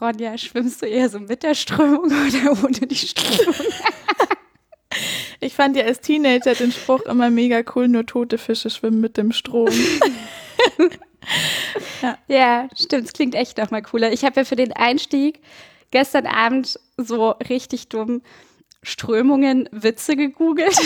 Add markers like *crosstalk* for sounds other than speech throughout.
Ronja, schwimmst du eher so mit der Strömung oder ohne die Strömung? Ich fand ja als Teenager den Spruch immer mega cool, nur tote Fische schwimmen mit dem Strom. *laughs* ja. ja, stimmt, es klingt echt nochmal cooler. Ich habe ja für den Einstieg gestern Abend so richtig dumm Strömungen, Witze gegoogelt.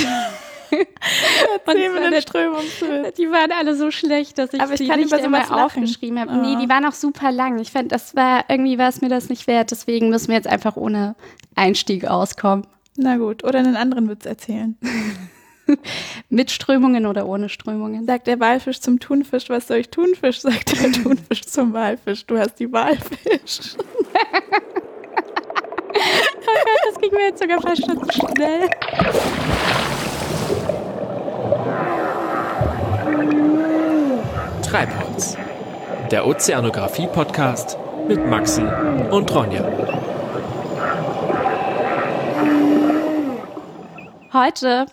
Erzähl mir den Strömungswitz. Die waren alle so schlecht, dass ich, Aber ich die kann nicht immer aufgeschrieben habe. lachen. Nee, die waren auch super lang. Ich fand, das war irgendwie war es mir das nicht wert. Deswegen müssen wir jetzt einfach ohne Einstieg auskommen. Na gut, oder einen anderen Witz erzählen. *laughs* Mit Strömungen oder ohne Strömungen. Sagt der Walfisch zum Thunfisch, was soll ich Thunfisch? Sagt der Thunfisch zum Walfisch, du hast die Walfisch. *laughs* Das ging mir jetzt sogar fast schon zu schnell. Treibholz, der Ozeanographie-Podcast mit Maxi und Ronja. Heute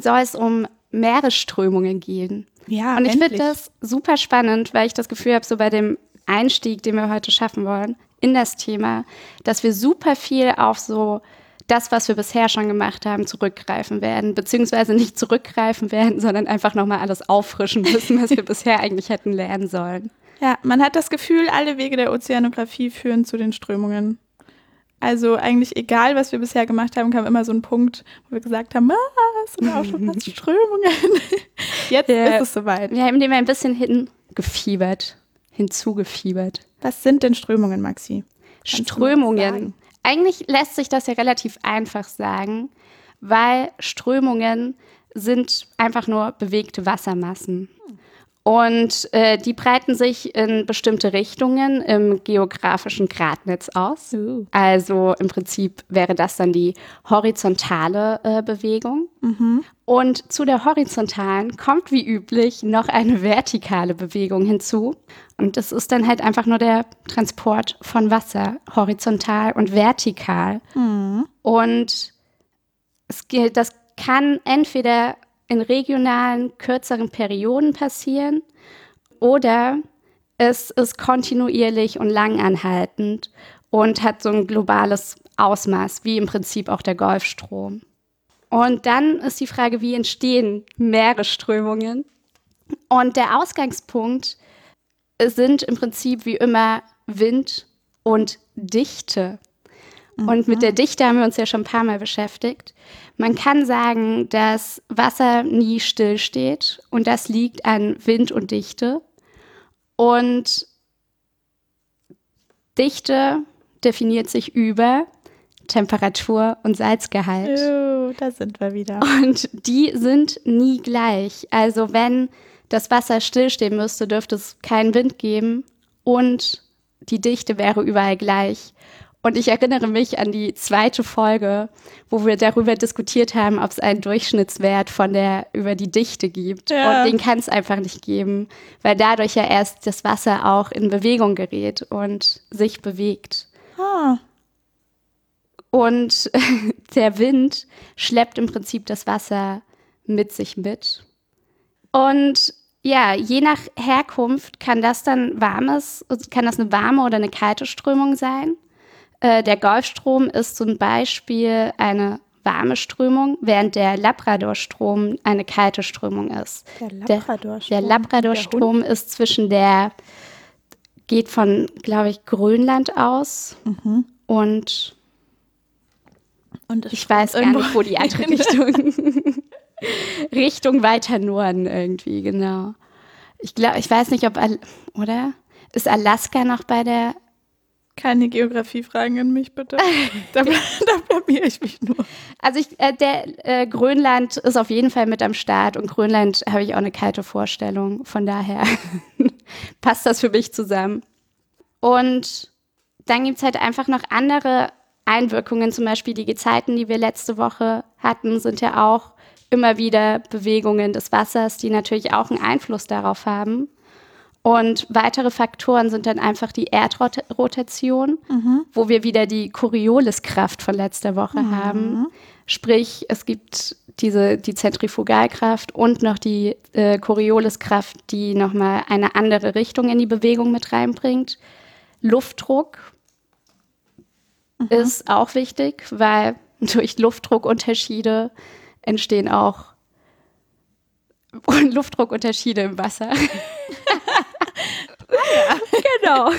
soll es um Meeresströmungen gehen. Ja, Und ich finde das super spannend, weil ich das Gefühl habe, so bei dem Einstieg, den wir heute schaffen wollen, in das Thema, dass wir super viel auf so das, was wir bisher schon gemacht haben, zurückgreifen werden. Beziehungsweise nicht zurückgreifen werden, sondern einfach nochmal alles auffrischen müssen, was wir *laughs* bisher eigentlich hätten lernen sollen. Ja, man hat das Gefühl, alle Wege der Ozeanographie führen zu den Strömungen. Also eigentlich egal, was wir bisher gemacht haben, kam immer so ein Punkt, wo wir gesagt haben, ah, es sind auch schon fast *laughs* Strömungen. *laughs* Jetzt Ja. ist es soweit. Wir haben dem ein bisschen hingefiebert, hinzugefiebert. Was sind denn Strömungen, Maxi? Strömungen. Eigentlich lässt sich das ja relativ einfach sagen, weil Strömungen sind einfach nur bewegte Wassermassen. Und äh, die breiten sich in bestimmte Richtungen im geografischen Gradnetz aus. Uh. Also im Prinzip wäre das dann die horizontale äh, Bewegung. Und zu der horizontalen kommt wie üblich noch eine vertikale Bewegung hinzu. Und das ist dann halt einfach nur der Transport von Wasser, horizontal und vertikal. Und es, das kann entweder in regionalen, kürzeren Perioden passieren oder es ist kontinuierlich und langanhaltend und hat so ein globales Ausmaß, wie im Prinzip auch der Golfstrom. Und dann ist die Frage, wie entstehen Meeresströmungen? Und der Ausgangspunkt sind im Prinzip wie immer Wind und Dichte. Und mit der Dichte haben wir uns ja schon ein paar Mal beschäftigt. Man kann sagen, dass Wasser nie stillsteht und das liegt an Wind und Dichte. Und Dichte definiert sich über Temperatur und Salzgehalt. Oh, da sind wir wieder. Und die sind nie gleich. Also wenn das Wasser stillstehen müsste, dürfte es keinen Wind geben und die Dichte wäre überall gleich. Und ich erinnere mich an die zweite Folge, wo wir darüber diskutiert haben, ob es einen Durchschnittswert von der über die Dichte gibt. Ja. Und den kann es einfach nicht geben, weil dadurch ja erst das Wasser auch in Bewegung gerät und sich bewegt. Ah, Und *laughs* der Wind schleppt im Prinzip das Wasser mit sich mit. Und ja, je nach Herkunft kann das dann warmes, kann das eine warme oder eine kalte Strömung sein. Äh, der Golfstrom ist zum Beispiel eine warme Strömung, während der Labradorstrom eine kalte Strömung ist. Der Labradorstrom. Der, der Labradorstrom ist zwischen der, geht von, glaube ich, Grönland aus und und es ich weiß gar irgendwo nicht, wo die andere *laughs* Richtung. *laughs* Richtung weiter Norden irgendwie, genau. Ich glaube, ich weiß nicht, ob, Al oder? Ist Alaska noch bei der, Keine Geografiefragen an mich, bitte. *laughs* Da, da blamier ich mich nur. also ich, äh, der äh, Grönland ist auf jeden Fall mit am Start und Grönland habe ich auch eine kalte Vorstellung. Von daher *laughs* passt das für mich zusammen. Und dann gibt es halt einfach noch andere Einwirkungen, zum Beispiel die Gezeiten, die wir letzte Woche hatten, sind ja auch immer wieder Bewegungen des Wassers, die natürlich auch einen Einfluss darauf haben. Und weitere Faktoren sind dann einfach die Erdrotation, wo wir wieder die Corioliskraft von letzter Woche haben. Sprich, es gibt diese, die Zentrifugalkraft und noch die äh, Corioliskraft, die nochmal eine andere Richtung in die Bewegung mit reinbringt. Luftdruck mhm. ist auch wichtig, weil *laughs* durch Luftdruckunterschiede entstehen auch *laughs* Luftdruckunterschiede im Wasser. *laughs* ja. Genau.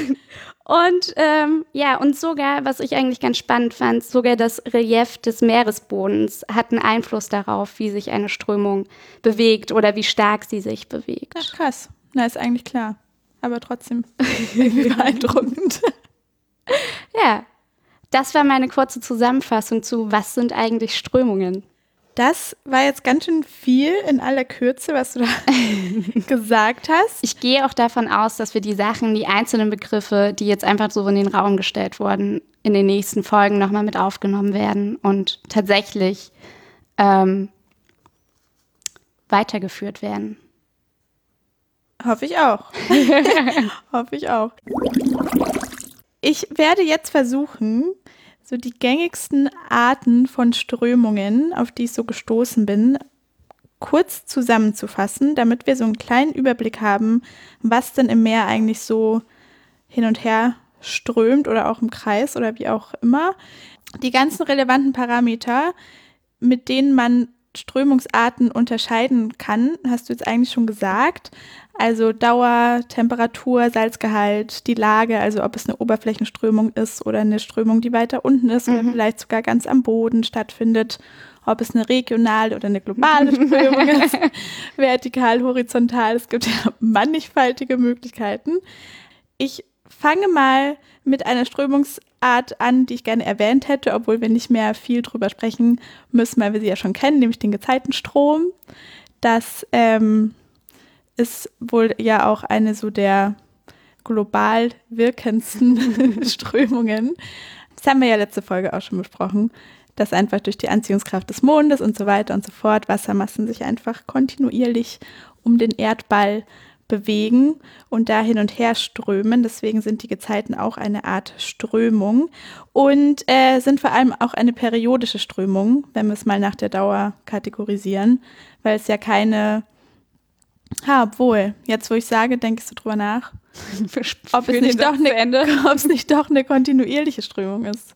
Und ähm, ja, und sogar, was ich eigentlich ganz spannend fand, sogar das Relief des Meeresbodens hat einen Einfluss darauf, wie sich eine Strömung bewegt oder wie stark sie sich bewegt. Ach, krass. Na, ist eigentlich klar. Aber trotzdem *laughs* beeindruckend. ja, das war meine kurze Zusammenfassung zu, was sind eigentlich Strömungen? Das war jetzt ganz schön viel in aller Kürze, was du da *laughs* gesagt hast. Ich gehe auch davon aus, dass wir die Sachen, die einzelnen Begriffe, die jetzt einfach so in den Raum gestellt wurden, in den nächsten Folgen nochmal mit aufgenommen werden und tatsächlich ähm, weitergeführt werden. Hoffe ich auch. *laughs* *laughs* Hoffe ich auch. Ich werde jetzt versuchen, so die gängigsten Arten von Strömungen, auf die ich so gestoßen bin, kurz zusammenzufassen, damit wir so einen kleinen Überblick haben, was denn im Meer eigentlich so hin und her strömt oder auch im Kreis oder wie auch immer. Die ganzen relevanten Parameter, mit denen man Strömungsarten unterscheiden kann, hast du jetzt eigentlich schon gesagt. Also Dauer, Temperatur, Salzgehalt, die Lage, also ob es eine Oberflächenströmung ist oder eine Strömung, die weiter unten ist mhm. oder vielleicht sogar ganz am Boden stattfindet, ob es eine regionale oder eine globale *laughs* Strömung ist, vertikal, horizontal. Es gibt ja mannigfaltige Möglichkeiten. Ich fange mal mit einer Strömungsart an, die ich gerne erwähnt hätte, obwohl wir nicht mehr viel drüber sprechen müssen, weil wir sie ja schon kennen, nämlich den Gezeitenstrom. Das ähm, ist wohl ja auch eine so der global wirkendsten *laughs* Strömungen. Das haben wir ja letzte Folge auch schon besprochen, dass einfach durch die Anziehungskraft des Mondes und so weiter und so fort Wassermassen sich einfach kontinuierlich um den Erdball bewegen und da hin und her strömen. Deswegen sind die Gezeiten auch eine Art Strömung und äh, sind vor allem auch eine periodische Strömung, wenn wir es mal nach der Dauer kategorisieren, weil es ja keine Ha, obwohl, jetzt wo ich sage, denkst du drüber nach, *laughs* ob es, nicht doch eine, *laughs* ob es nicht doch eine kontinuierliche Strömung ist.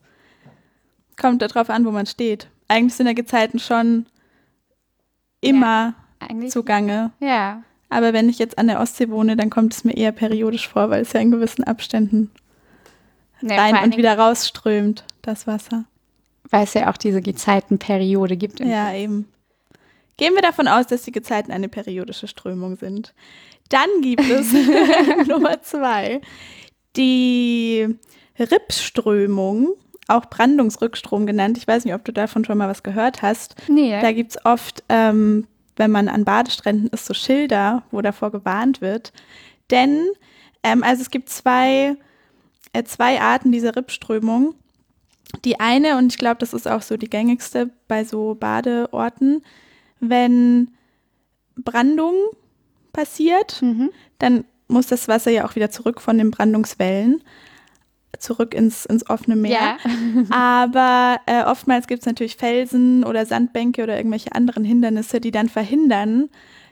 Kommt darauf an, wo man steht. Eigentlich sind ja Gezeiten schon immer ja, zugange. Ja. Aber wenn ich jetzt an der Ostsee wohne, dann kommt es mir eher periodisch vor, weil es ja in gewissen Abständen nee, rein und wieder rausströmt, das Wasser. Weil es ja auch diese Gezeitenperiode gibt. Ja, eben. Gehen wir davon aus, dass die Gezeiten eine periodische Strömung sind. Dann gibt es *laughs* *laughs* Nummer zwei die Rippströmung, auch Brandungsrückstrom genannt. Ich weiß nicht, ob du davon schon mal was gehört hast. Nee. Da gibt es oft, ähm, wenn man an Badestränden ist, so Schilder, wo davor gewarnt wird. Denn, ähm, also es gibt zwei, äh, zwei Arten dieser Rippströmung. Die eine, und ich glaube, das ist auch so die gängigste bei so Badeorten, wenn Brandung passiert, mhm. dann muss das Wasser ja auch wieder zurück von den Brandungswellen zurück ins, ins offene Meer. Ja. *laughs* Aber äh, oftmals gibt es natürlich Felsen oder Sandbänke oder irgendwelche anderen Hindernisse, die dann verhindern,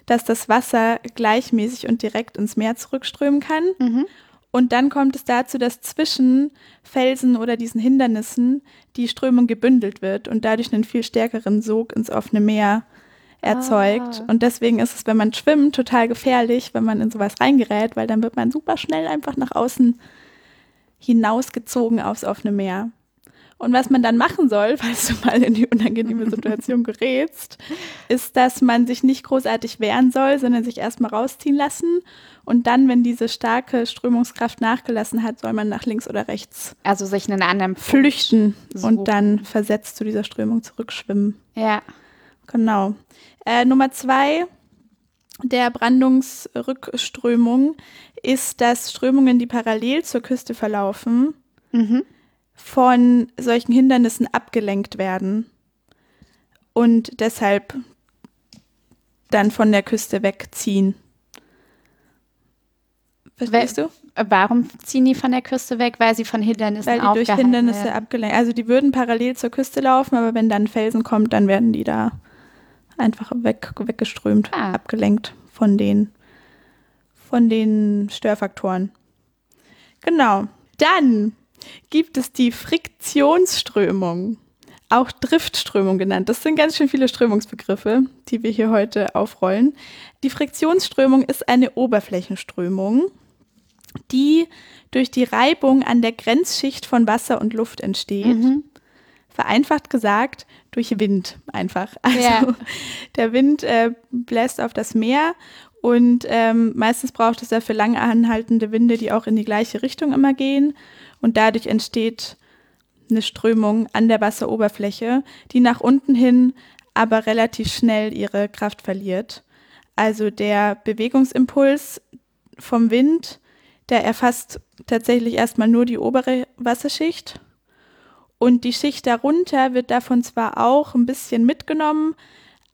dass das Wasser gleichmäßig und direkt ins Meer zurückströmen kann. Mhm. Und dann kommt es dazu, dass zwischen Felsen oder diesen Hindernissen die Strömung gebündelt wird und dadurch einen viel stärkeren Sog ins offene Meer erzeugt. Ah. Und deswegen ist es, wenn man schwimmt, total gefährlich, wenn man in sowas reingerät, weil dann wird man super schnell einfach nach außen hinausgezogen aufs offene Meer. Und was man dann machen soll, *laughs* falls du mal in die unangenehme Situation *laughs* gerätst, ist, dass man sich nicht großartig wehren soll, sondern sich erstmal rausziehen lassen. Und dann, wenn diese starke Strömungskraft nachgelassen hat, soll man nach links oder rechts. Also sich einen anderen Punkt flüchten suchen. und dann versetzt zu dieser Strömung zurückschwimmen. Ja. Genau. Äh, Nummer zwei der Brandungsrückströmung ist, dass Strömungen, die parallel zur Küste verlaufen, mhm. von solchen Hindernissen abgelenkt werden und deshalb dann von der Küste wegziehen. Verstehst du? Warum ziehen die von der Küste weg? Weil sie von Hindernissen Weil die durch Hindernisse werden. abgelenkt. Also die würden parallel zur Küste laufen, aber wenn dann Felsen kommt, dann werden die da einfach weg, weggeströmt, ah. abgelenkt von den, von den Störfaktoren. Genau. Dann gibt es die Friktionsströmung, auch Driftströmung genannt. Das sind ganz schön viele Strömungsbegriffe, die wir hier heute aufrollen. Die Friktionsströmung ist eine Oberflächenströmung, die durch die Reibung an der Grenzschicht von Wasser und Luft entsteht. Mhm. Vereinfacht gesagt, durch Wind einfach. Also ja. der Wind äh, bläst auf das Meer und ähm, meistens braucht es ja für lang anhaltende Winde, die auch in die gleiche Richtung immer gehen. Und dadurch entsteht eine Strömung an der Wasseroberfläche, die nach unten hin aber relativ schnell ihre Kraft verliert. Also der Bewegungsimpuls vom Wind, der erfasst tatsächlich erstmal nur die obere Wasserschicht und die Schicht darunter wird davon zwar auch ein bisschen mitgenommen,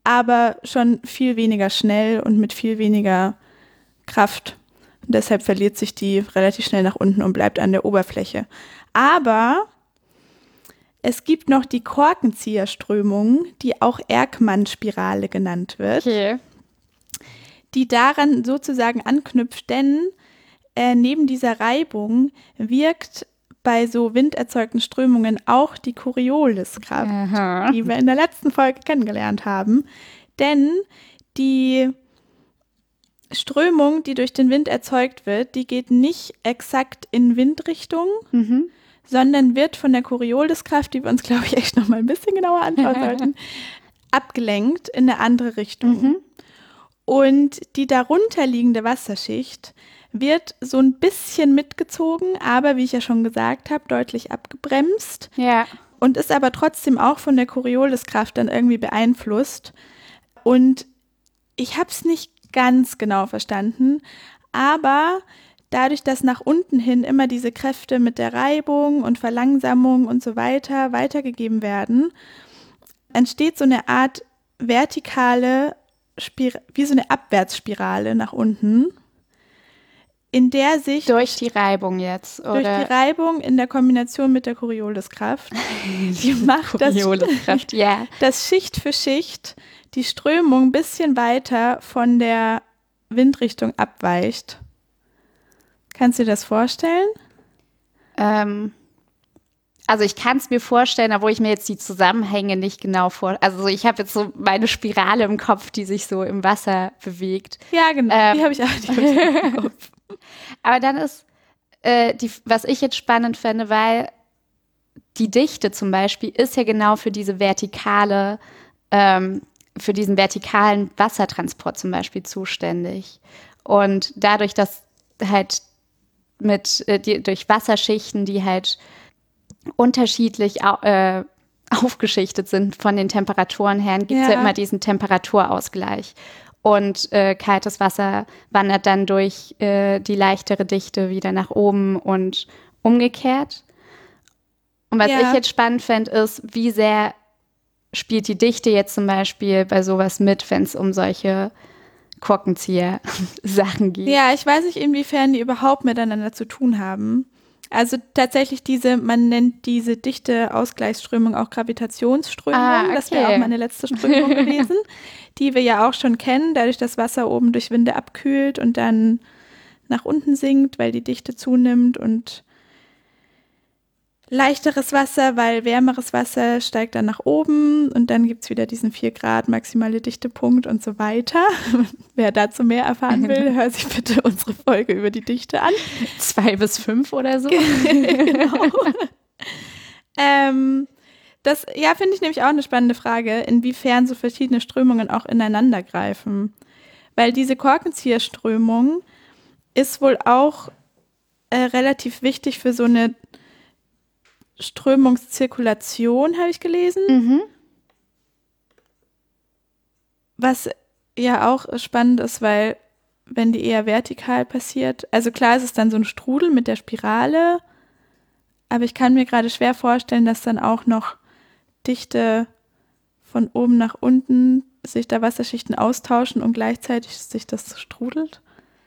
aber schon viel weniger schnell und mit viel weniger Kraft. Und deshalb verliert sich die relativ schnell nach unten und bleibt an der Oberfläche. Aber es gibt noch die Korkenzieherströmung, die auch Erkmann-Spirale genannt wird, okay. die daran sozusagen anknüpft, denn äh, neben dieser Reibung wirkt bei so winderzeugten Strömungen auch die Corioliskraft, die wir in der letzten Folge kennengelernt haben. Denn die Strömung, die durch den Wind erzeugt wird, die geht nicht exakt in Windrichtung, mhm. sondern wird von der Corioliskraft, die wir uns, glaube ich, echt noch mal ein bisschen genauer anschauen *laughs* sollten, abgelenkt in eine andere Richtung. Mhm. Und die darunter liegende Wasserschicht wird so ein bisschen mitgezogen, aber wie ich ja schon gesagt habe, deutlich abgebremst. Ja. Und ist aber trotzdem auch von der Corioliskraft dann irgendwie beeinflusst. Und ich habe es nicht ganz genau verstanden, aber dadurch, dass nach unten hin immer diese Kräfte mit der Reibung und Verlangsamung und so weiter weitergegeben werden, entsteht so eine Art vertikale, Spir wie so eine Abwärtsspirale nach unten in der sich durch die Reibung jetzt oder durch die Reibung in der Kombination mit der Corioliskraft *laughs* die macht Corioliskraft, das, *laughs* ja. das Schicht für Schicht die Strömung ein bisschen weiter von der Windrichtung abweicht. Kannst du dir das vorstellen? Ähm, also ich kann es mir vorstellen, obwohl ich mir jetzt die Zusammenhänge nicht genau vor. Also ich habe jetzt so meine Spirale im Kopf, die sich so im Wasser bewegt. Ja, genau. Ähm, die habe ich auch die im *laughs* Kopf. Aber dann ist, äh, die, was ich jetzt spannend finde, weil die Dichte zum Beispiel ist ja genau für diese vertikale, ähm, für diesen vertikalen Wassertransport zum Beispiel zuständig. Und dadurch, dass halt mit äh, die, durch Wasserschichten, die halt unterschiedlich äh, *laughs* aufgeschichtet sind von den Temperaturen her, gibt es ja. ja immer diesen Temperaturausgleich und äh, kaltes Wasser wandert dann durch äh, die leichtere Dichte wieder nach oben und umgekehrt. Und was ja. ich jetzt spannend fände, ist, wie sehr spielt die Dichte jetzt zum Beispiel bei sowas mit, wenn es um solche Korkenzieher-Sachen geht. Ja, ich weiß nicht, inwiefern die überhaupt miteinander zu tun haben. Also tatsächlich diese, man nennt diese dichte Ausgleichsströmung auch Gravitationsströmung. Ah, okay. Das wäre auch meine letzte Strömung *laughs* gewesen, die wir ja auch schon kennen, dadurch, dass Wasser oben durch Winde abkühlt und dann nach unten sinkt, weil die Dichte zunimmt und leichteres Wasser, weil wärmeres Wasser steigt dann nach oben und dann gibt es wieder diesen 4 Grad maximale Dichtepunkt und so weiter. *laughs* Wer dazu mehr erfahren will, *laughs* hört sich bitte unsere Folge über die Dichte an. Zwei bis fünf oder so. *laughs* genau. ähm, das, ja, finde ich nämlich auch eine spannende Frage, inwiefern so verschiedene Strömungen auch ineinander greifen. Weil diese Korkenzieherströmung ist wohl auch äh, relativ wichtig für so eine Strömungszirkulation, habe ich gelesen. Mhm. Was ja auch spannend ist, weil wenn die eher vertikal passiert, also klar ist es dann so ein Strudel mit der Spirale, aber ich kann mir gerade schwer vorstellen, dass dann auch noch Dichte von oben nach unten sich da Wasserschichten austauschen und gleichzeitig sich das strudelt.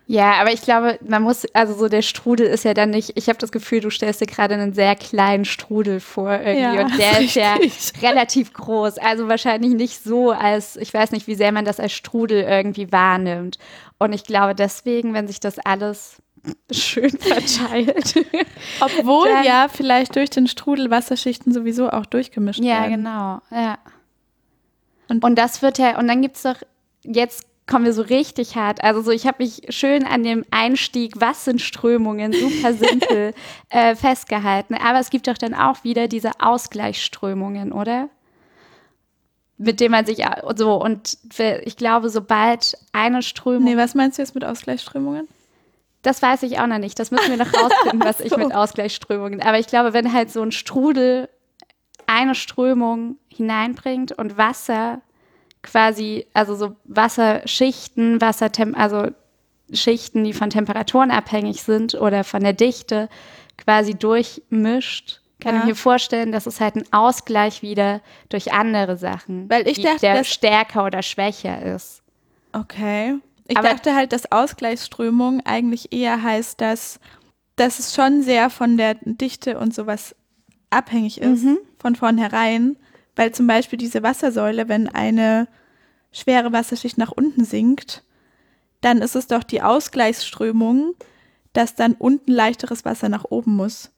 Ja, aber ich glaube, man muss, also so der Strudel ist ja dann nicht, ich habe das Gefühl, du stellst dir gerade einen sehr kleinen Strudel vor irgendwie ja, und der ist ja relativ groß. Also wahrscheinlich nicht so als, ich weiß nicht, wie sehr man das als Strudel irgendwie wahrnimmt. Und ich glaube deswegen, wenn sich das alles *laughs* schön verteilt. *laughs* Obwohl Dann, ja vielleicht durch den Strudel Wasserschichten sowieso auch durchgemischt ja, werden. Ja, genau. Ja. Und, und das wird ja, und dann gibt es doch, jetzt kommen wir so richtig hart. Also so, ich habe mich schön an dem Einstieg, was sind Strömungen, super simpel *laughs* äh, festgehalten. Aber es gibt doch dann auch wieder diese Ausgleichsströmungen, oder? Mit dem man sich so und ich glaube, sobald eine Strömung. Nee, was meinst du jetzt mit Ausgleichsströmungen? Das weiß ich auch noch nicht. Das müssen wir noch *laughs* rausfinden, was so. ich mit Ausgleichsströmungen. Aber ich glaube, wenn halt so ein Strudel eine Strömung hineinbringt und Wasser quasi, also so Wasserschichten, Wassertem also Schichten, die von Temperaturen abhängig sind oder von der Dichte quasi durchmischt, kann ja. ich mir vorstellen, dass es halt ein Ausgleich wieder durch andere Sachen, weil ich dachte, der stärker oder schwächer ist. Okay. Ich Aber dachte halt, dass Ausgleichsströmung eigentlich eher heißt, dass, dass es schon sehr von der Dichte und sowas abhängig ist, mhm. von vornherein. Weil zum Beispiel diese Wassersäule, wenn eine schwere Wasserschicht nach unten sinkt, dann ist es doch die Ausgleichsströmung, dass dann unten leichteres Wasser nach oben muss.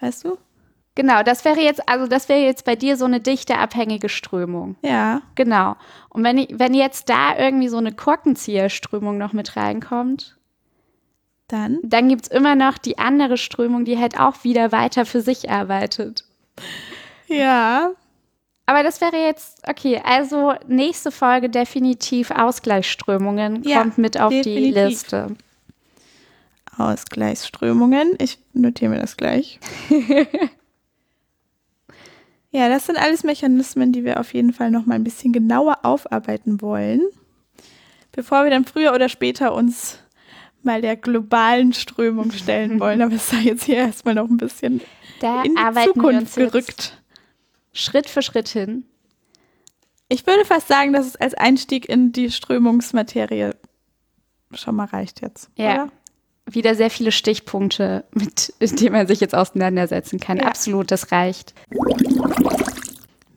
Weißt du? Genau, das wäre jetzt, also das wäre jetzt bei dir so eine dichteabhängige Strömung. Ja. Genau. Und wenn, wenn jetzt da irgendwie so eine Korkenzieherströmung noch mit reinkommt, dann, dann gibt es immer noch die andere Strömung, die halt auch wieder weiter für sich arbeitet. Ja. Aber das wäre jetzt, okay, also nächste Folge definitiv Ausgleichsströmungen ja, kommt mit auf definitiv. die Liste. Ausgleichsströmungen, ich notiere mir das gleich. *laughs* ja, das sind alles Mechanismen, die wir auf jeden Fall noch mal ein bisschen genauer aufarbeiten wollen, bevor wir dann früher oder später uns mal der globalen Strömung stellen wollen. *laughs* Aber es sei jetzt hier erstmal noch ein bisschen da in die Zukunft gerückt. Schritt für Schritt hin. Ich würde fast sagen, dass es als Einstieg in die Strömungsmaterie schon mal reicht jetzt. Ja. Oder? Wieder sehr viele Stichpunkte, mit denen man sich jetzt auseinandersetzen kann. Ja. Absolut, das reicht.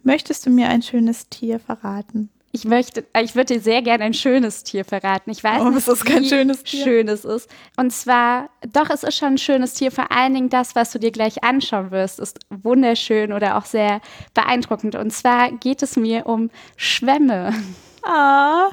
Möchtest du mir ein schönes Tier verraten? Ich möchte, ich würde dir sehr gerne ein schönes Tier verraten. Ich weiß oh, nicht, es kein schönes Tier. schönes ist. Und zwar, doch, es ist schon ein schönes Tier. Vor allen Dingen das, was du dir gleich anschauen wirst, ist wunderschön oder auch sehr beeindruckend. Und zwar geht es mir um Schwämme. Ah.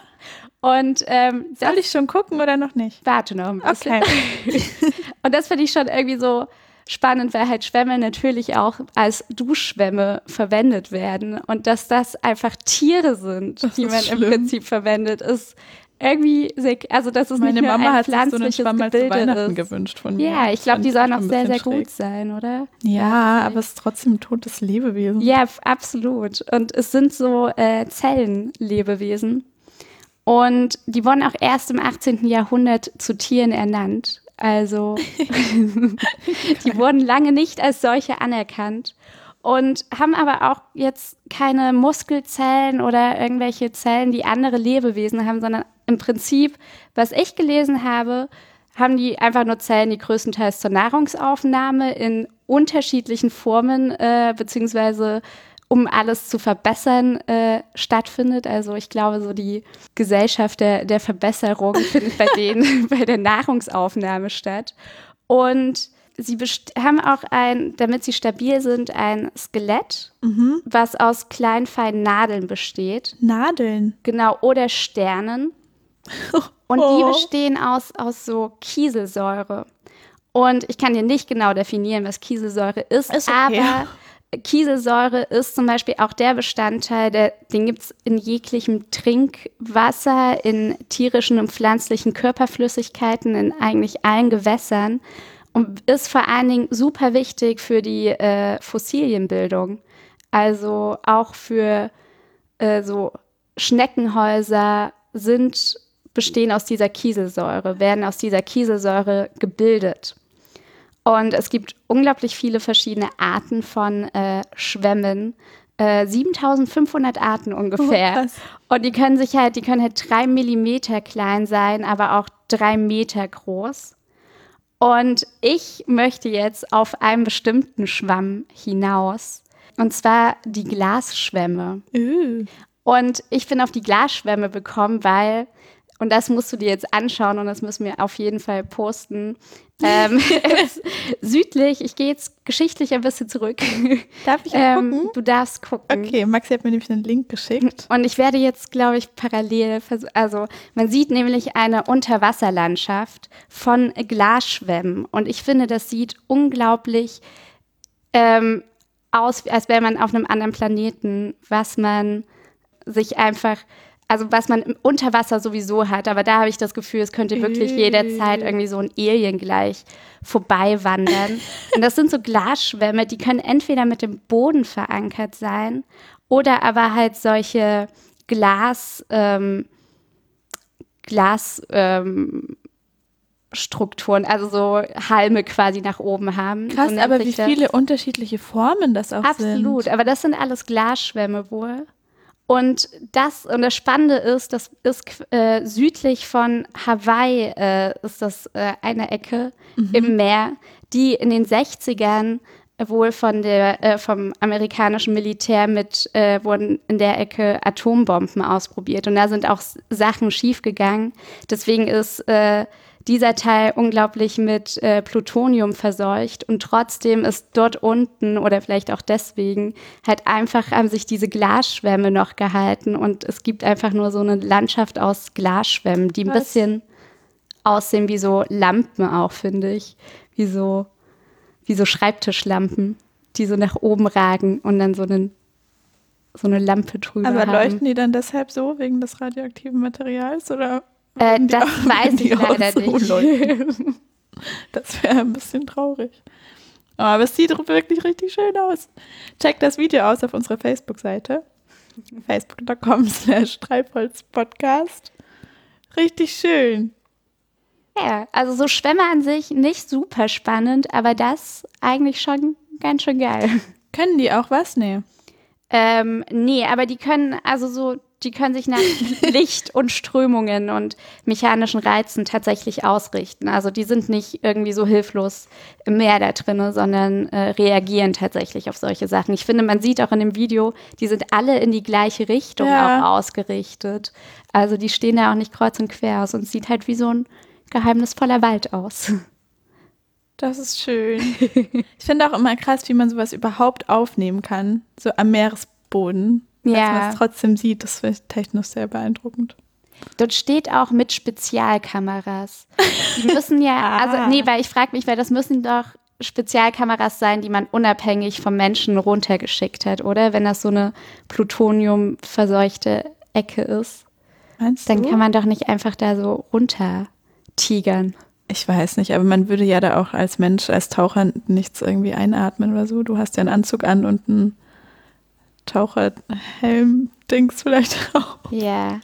Und ähm, soll ich schon gucken oder noch nicht? Warte noch ein bisschen. Okay. *laughs* Und das finde ich schon irgendwie so spannend, weil halt Schwämme natürlich auch als Duschschwämme verwendet werden und dass das einfach Tiere sind, das die man schlimm. im Prinzip verwendet, ist irgendwie sehr, also das ist Meine nicht nur Mama ein hat sich so einen Schwamm mal zu Weihnachten ist. gewünscht von mir. Ja, ich glaube, die sollen auch sehr, sehr schräg. gut sein, oder? Ja, aber es ist trotzdem ein totes Lebewesen. Ja, absolut. Und es sind so äh, Zellenlebewesen. Und die wurden auch erst im 18. Jahrhundert zu Tieren ernannt. Also *laughs* die wurden lange nicht als solche anerkannt und haben aber auch jetzt keine Muskelzellen oder irgendwelche Zellen, die andere Lebewesen haben, sondern im Prinzip, was ich gelesen habe, haben die einfach nur Zellen, die größtenteils zur Nahrungsaufnahme in unterschiedlichen Formen äh, beziehungsweise um alles zu verbessern, äh, stattfindet. Also ich glaube, so die Gesellschaft der, der Verbesserung *laughs* findet bei denen bei der Nahrungsaufnahme statt. Und sie haben auch ein, damit sie stabil sind, ein Skelett, mhm. was aus kleinen, feinen Nadeln besteht. Nadeln? Genau, oder Sternen. *laughs* Und oh. die bestehen aus, aus so Kieselsäure. Und ich kann dir nicht genau definieren, was Kieselsäure ist, ist okay. aber *laughs* Kieselsäure ist zum Beispiel auch der Bestandteil, der, den gibt es in jeglichem Trinkwasser, in tierischen und pflanzlichen Körperflüssigkeiten, in eigentlich allen Gewässern und ist vor allen Dingen super wichtig für die äh, Fossilienbildung. Also auch für äh, so Schneckenhäuser sind, bestehen aus dieser Kieselsäure, werden aus dieser Kieselsäure gebildet. Und es gibt unglaublich viele verschiedene Arten von äh, Schwämmen. Äh, 7500 Arten ungefähr. Oh, und die können sich halt, die können halt drei Millimeter klein sein, aber auch drei Meter groß. Und ich möchte jetzt auf einen bestimmten Schwamm hinaus. Und zwar die Glasschwämme. Uh. Und ich bin auf die Glasschwämme gekommen, weil und das musst du dir jetzt anschauen und das müssen wir auf jeden Fall posten. Ähm, *laughs* südlich, ich gehe jetzt geschichtlich ein bisschen zurück. Darf ich ähm, gucken? Du darfst gucken. Okay, Maxi hat mir nämlich einen Link geschickt. Und ich werde jetzt, glaube ich, parallel, also man sieht nämlich eine Unterwasserlandschaft von Glasschwämmen und ich finde, das sieht unglaublich ähm, aus, als wäre man auf einem anderen Planeten, was man sich einfach also was man unter Wasser sowieso hat, aber da habe ich das Gefühl, es könnte wirklich jederzeit irgendwie so ein Alien gleich vorbei wandern. *laughs* Und das sind so Glasschwämme, die können entweder mit dem Boden verankert sein oder aber halt solche Glas, ähm, Glas, ähm, Strukturen, also so Halme quasi nach oben haben. Krass, aber wie viele unterschiedliche Formen das auch Absolut, sind. Absolut, aber das sind alles Glasschwämme wohl. Und das und das Spannende ist, das ist äh, südlich von Hawaii äh, ist das äh, eine Ecke mhm. im Meer, die in den 60ern wohl von der äh, vom amerikanischen Militär mit äh, wurden in der Ecke Atombomben ausprobiert und da sind auch Sachen schiefgegangen. Deswegen ist äh, dieser Teil unglaublich mit äh, Plutonium verseucht und trotzdem ist dort unten oder vielleicht auch deswegen halt einfach haben sich diese Glasschwämme noch gehalten und es gibt einfach nur so eine Landschaft aus Glasschwämmen, die ein Was? bisschen aussehen wie so Lampen auch, finde ich. Wie so, wie so Schreibtischlampen, die so nach oben ragen und dann so einen so eine Lampe drüber Aber haben. leuchten die dann deshalb so wegen des radioaktiven Materials oder äh, das auch, weiß ich leider so nicht. das wäre ein bisschen traurig. Aber es sieht wirklich richtig schön aus. Check das Video aus auf unserer Facebook-Seite. Facebook.com slash Podcast. Richtig schön. Ja, also so Schwämme an sich nicht super spannend, aber das eigentlich schon ganz schön geil. Können die auch was? Nee. Ähm, nee, aber die können, also so die können sich nach *laughs* Licht und Strömungen und mechanischen Reizen tatsächlich ausrichten. Also die sind nicht irgendwie so hilflos im Meer da drinne, sondern äh, reagieren tatsächlich auf solche Sachen. Ich finde, man sieht auch in dem Video, die sind alle in die gleiche Richtung ja. auch ausgerichtet. Also die stehen da auch nicht kreuz und quer aus und sieht halt wie so ein geheimnisvoller Wald aus. Das ist schön. ich finde auch immer krass, wie man sowas überhaupt aufnehmen kann, so am Meeresboden. Ja. Dass man es trotzdem sieht, das finde ich technisch sehr beeindruckend. Dort steht auch mit Spezialkameras. Die müssen ja, *laughs* also ah. nee, weil ich frage mich, weil das müssen doch Spezialkameras sein, die man unabhängig vom Menschen runtergeschickt hat, oder? Wenn das so eine plutoniumverseuchte Ecke ist. Meinst dann du? kann man doch nicht einfach da so runter tigern. Ich weiß nicht, aber man würde ja da auch als Mensch, als Taucher nichts irgendwie einatmen oder so. Du hast ja einen Anzug an und ein Taucherhelm-Dings vielleicht *laughs* auch. Ja.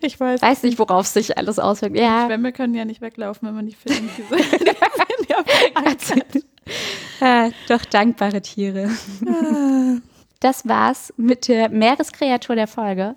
Ich weiß. Weiß nicht, worauf sich alles auswirkt. Ja. Schwämme können ja nicht weglaufen, wenn man die filmt. *laughs* *laughs* ja, doch dankbare Tiere. Ah. Das war's mit der Meereskreatur der Folge.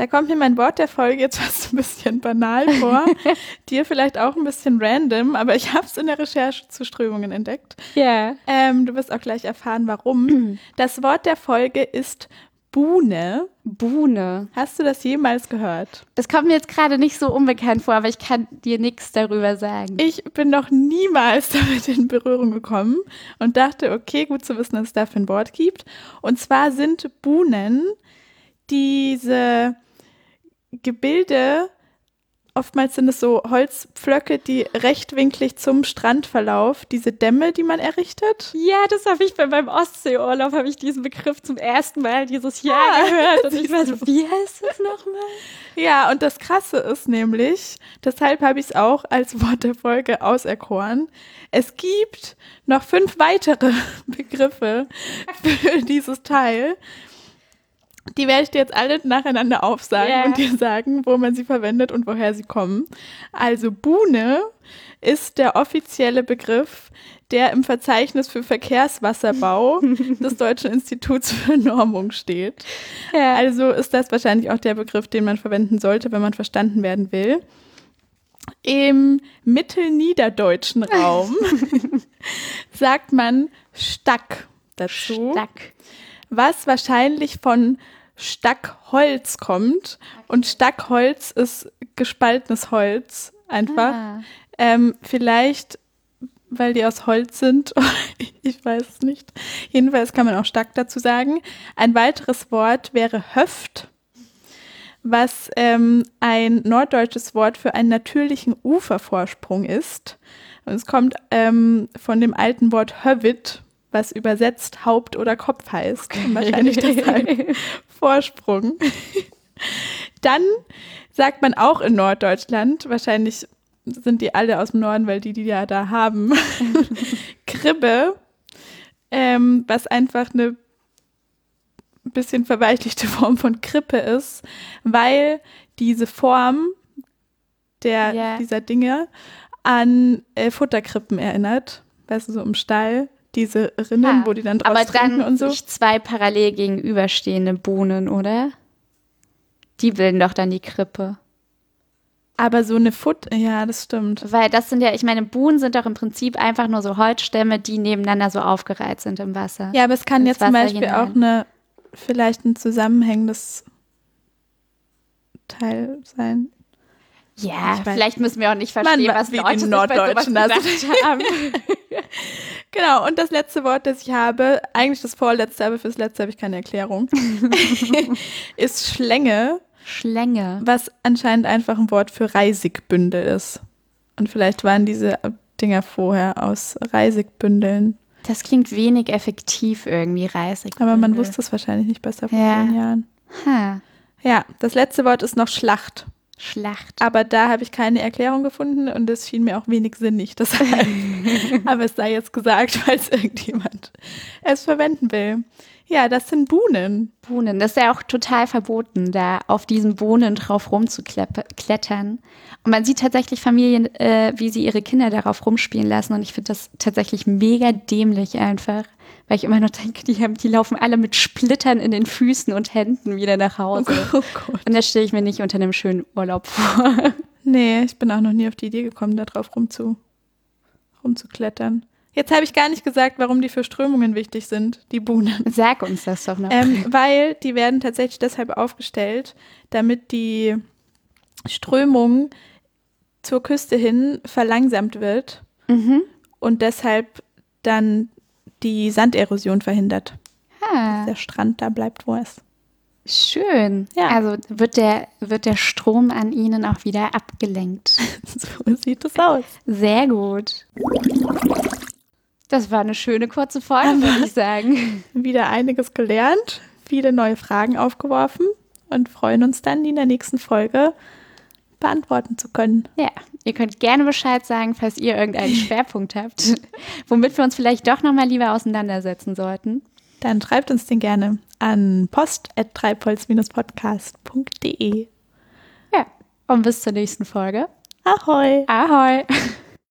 Da kommt mir mein Wort der Folge jetzt *laughs* fast ein bisschen banal vor. *laughs* Dir vielleicht auch ein bisschen random, aber ich habe es in der Recherche zu Strömungen entdeckt. Ja. Yeah. Ähm, du wirst auch gleich erfahren, warum. *clears throat* Das Wort der Folge ist Buhne. Buhne. Hast du das jemals gehört? Das kommt mir jetzt gerade nicht so unbekannt vor, aber ich kann dir nichts darüber sagen. Ich bin noch niemals *laughs* damit in Berührung gekommen und dachte, okay, gut zu wissen, dass es dafür ein Wort gibt. Und zwar sind Buhnen diese Gebilde, oftmals sind es so Holzpflöcke, die rechtwinklig zum Strandverlauf, diese Dämme, die man errichtet. Ja, das habe ich bei meinem Ostseeurlaub, habe ich diesen Begriff zum ersten Mal dieses Jahr ja, gehört. Und *laughs* ich war so, wie heißt das nochmal? Ja, und das Krasse ist nämlich, deshalb habe ich es auch als Wort der Folge auserkoren. Es gibt noch fünf weitere *laughs* Begriffe für dieses Teil. Die werde ich dir jetzt alle nacheinander aufsagen yeah. und dir sagen, wo man sie verwendet und woher sie kommen. Also Buhne ist der offizielle Begriff, der im Verzeichnis für Verkehrswasserbau *laughs* des Deutschen Instituts für Normung steht. Ja. Also ist das wahrscheinlich auch der Begriff, den man verwenden sollte, wenn man verstanden werden will. Im mittelniederdeutschen Raum *laughs* sagt man Stack dazu. Stack. Was wahrscheinlich von Stackholz kommt. Und Stackholz ist gespaltenes Holz einfach. Ah. Ähm, vielleicht, weil die aus Holz sind. *laughs* ich weiß es nicht. Jedenfalls kann man auch Stack dazu sagen. Ein weiteres Wort wäre Höft, was ähm, ein norddeutsches Wort für einen natürlichen Ufervorsprung ist. Und es kommt ähm, von dem alten Wort Hövit, was übersetzt Haupt oder Kopf heißt. Und wahrscheinlich deshalb *laughs* Vorsprung. Dann sagt man auch in Norddeutschland, wahrscheinlich sind die alle aus dem Norden, weil die die ja da haben, *laughs* Kribbe, ähm, was einfach eine bisschen verweichlichte Form von Krippe ist, weil diese Form der, Ja. dieser Dinge an äh, Futterkrippen erinnert. Weißt du, so im Stall, diese Rinnen, Ah, wo die dann draus Aber trinken und so. sich zwei parallel gegenüberstehende Bohnen, oder? Die bilden doch dann die Krippe. Aber so eine Futter, ja, das stimmt. Weil das sind ja, ich meine, Buhnen sind doch im Prinzip einfach nur so Holzstämme, die nebeneinander so aufgereiht sind im Wasser. Ja, aber es kann jetzt zum Wasser Beispiel hinein. auch eine, vielleicht ein zusammenhängendes Teil sein. Ja, Ich weiß- vielleicht müssen wir auch nicht verstehen, Man- was Leute bei sowas Norddeutschen da gedacht *laughs* haben. *laughs* Genau, und das letzte Wort, das ich habe, eigentlich das vorletzte, aber fürs letzte habe ich keine Erklärung, *laughs* ist Schlänge, Schlänge. was anscheinend einfach ein Wort für Reisigbündel ist. Und vielleicht waren diese Dinger vorher aus Reisigbündeln. Das klingt wenig effektiv irgendwie, Reisig. Aber man wusste es wahrscheinlich nicht besser vor Ja. vielen Jahren. Ha, Ja, das letzte Wort ist noch Schlacht. Schlacht. Aber da habe ich keine Erklärung gefunden und es schien mir auch wenig sinnig. Deshalb. *laughs* Aber es sei jetzt gesagt, *laughs* falls irgendjemand es verwenden will. Ja, das sind Buhnen. Bohnen. Das ist ja auch total verboten, da auf diesen Bohnen drauf rumzuklettern. Und man sieht tatsächlich Familien, äh, wie sie ihre Kinder darauf rumspielen lassen. Und ich finde das tatsächlich mega dämlich einfach. Weil ich immer noch denke, die, haben, die laufen alle mit Splittern in den Füßen und Händen wieder nach Hause. Oh Gott. Und das stelle ich mir nicht unter einem schönen Urlaub vor. *laughs* Nee, ich bin auch noch nie auf die Idee gekommen, da drauf rumzu, rumzuklettern. Jetzt habe ich gar nicht gesagt, warum die für Strömungen wichtig sind, die Buhnen. Sag uns das doch noch. Ähm, weil die werden tatsächlich deshalb aufgestellt, damit die Strömung zur Küste hin verlangsamt wird mhm. und deshalb dann die Sanderosion verhindert. ah, Der Strand da bleibt, wo er ist. schön. Ja. Also wird der, wird der Strom an ihnen auch wieder abgelenkt. *laughs* So sieht es aus. Sehr gut. Das war eine schöne kurze Folge, würde ich sagen. *laughs* Wieder einiges gelernt, viele neue Fragen aufgeworfen und freuen uns dann, die in der nächsten Folge beantworten zu können. Ja, ihr könnt gerne Bescheid sagen, falls ihr irgendeinen *laughs* Schwerpunkt habt, *laughs* womit wir uns vielleicht doch nochmal lieber auseinandersetzen sollten. Dann schreibt uns den gerne an post.treibholz-podcast.de. Ja, und bis zur nächsten Folge. Ahoi! Ahoi! *laughs*